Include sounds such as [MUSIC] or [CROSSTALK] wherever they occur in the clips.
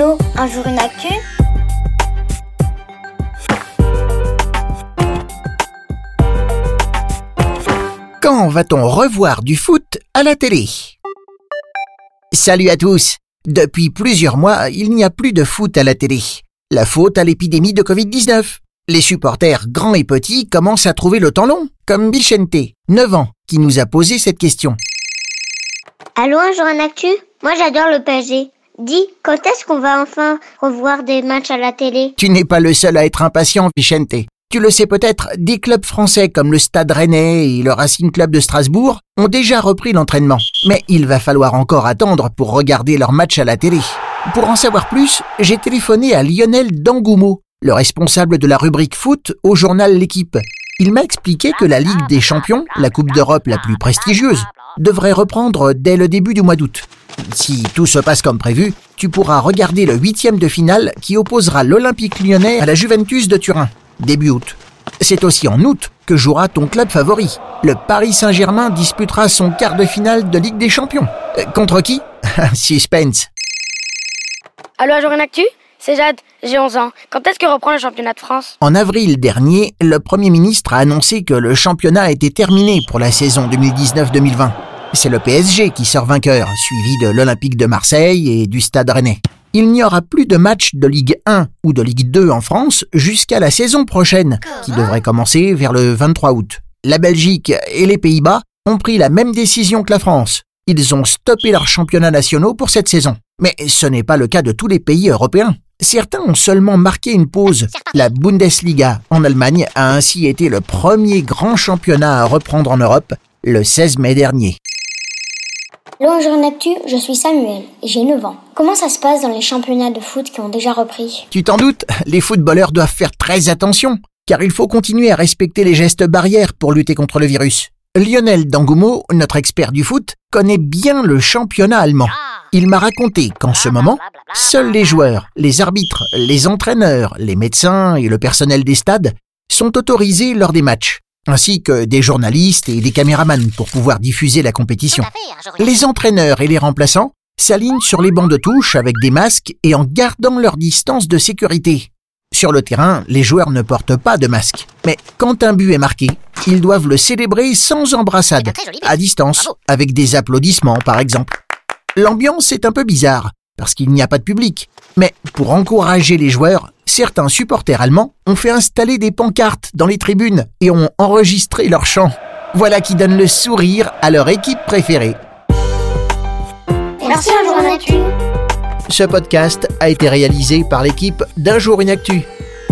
Allô, un jour une actu Quand va-t-on revoir du foot à la télé? Salut à tous Depuis plusieurs mois, il n'y a plus de foot à la télé. La faute à l'épidémie de Covid-19. Les supporters grands et petits commencent à trouver le temps long, comme Bichente, 9 ans, qui nous a posé cette question. Allô, un jour une actu? Moi j'adore le PSG. Dis, quand est-ce qu'on va enfin revoir des matchs à la télé? Tu n'es pas le seul à être impatient, Bichente. Tu le sais peut-être, des clubs français comme le Stade Rennais et le Racing Club de Strasbourg ont déjà repris l'entraînement. Mais il va falloir encore attendre pour regarder leurs matchs à la télé. Pour en savoir plus, j'ai téléphoné à Lionel Dangoumo, le responsable de la rubrique foot au journal L'équipe. Il m'a expliqué que la Ligue des Champions, la Coupe d'Europe la plus prestigieuse, devrait reprendre dès le début du mois d'août. Si tout se passe comme prévu, tu pourras regarder le huitième de finale qui opposera l'Olympique lyonnais à la Juventus de Turin début août. C'est aussi en août que jouera ton club favori. Le Paris Saint-Germain disputera son quart de finale de Ligue des Champions. Euh, contre qui? [LAUGHS] Suspense. Allô, jour une actu? C'est Jade, j'ai 11 ans. Quand est-ce que reprend le championnat de France? En avril dernier, le Premier ministre a annoncé que le championnat était terminé pour la saison 2019-2020. C'est le PSG qui sort vainqueur, suivi de l'Olympique de Marseille et du Stade Rennais il n'y aura plus de matchs de Ligue 1 ou de Ligue 2 en France jusqu'à la saison prochaine, qui devrait commencer vers le 23 août. La Belgique et les Pays-Bas ont pris la même décision que la France. Ils ont stoppé leurs championnats nationaux pour cette saison. Mais ce n'est pas le cas de tous les pays européens. Certains ont seulement marqué une pause. La Bundesliga en Allemagne a ainsi été le premier grand championnat à reprendre en Europe le 16 mai dernier. Bonjour Actu, je suis Samuel j'ai 9 ans. Comment ça se passe dans les championnats de foot qui ont déjà repris? Tu t'en doutes, les footballeurs doivent faire très attention, car il faut continuer à respecter les gestes barrières pour lutter contre le virus. Lionel Dangoumo, notre expert du foot, connaît bien le championnat allemand. Il m'a raconté qu'en ce moment, seuls les joueurs, les arbitres, les entraîneurs, les médecins et le personnel des stades sont autorisés lors des matchs ainsi que des journalistes et des caméramans pour pouvoir diffuser la compétition. Les entraîneurs et les remplaçants s'alignent sur les bancs de touche avec des masques et en gardant leur distance de sécurité. Sur le terrain, les joueurs ne portent pas de masque. Mais quand un but est marqué, ils doivent le célébrer sans embrassade, à distance, avec des applaudissements par exemple. L'ambiance est un peu bizarre, parce qu'il n'y a pas de public. Mais pour encourager les joueurs, certains supporters allemands ont fait installer des pancartes dans les tribunes et ont enregistré leur chant. Voilà qui donne le sourire à leur équipe préférée. Merci un jour une actu. Ce podcast a été réalisé par l'équipe d'Un jour une actu.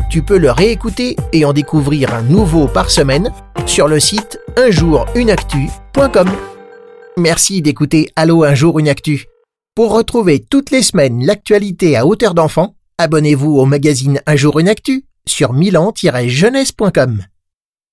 Tu peux le réécouter et en découvrir un nouveau par semaine sur le site unjourunactu.com. Merci d'écouter Allo un jour une actu. Pour retrouver toutes les semaines l'actualité à hauteur d'enfant, abonnez-vous au magazine Un jour une actu sur milan-jeunesse.com.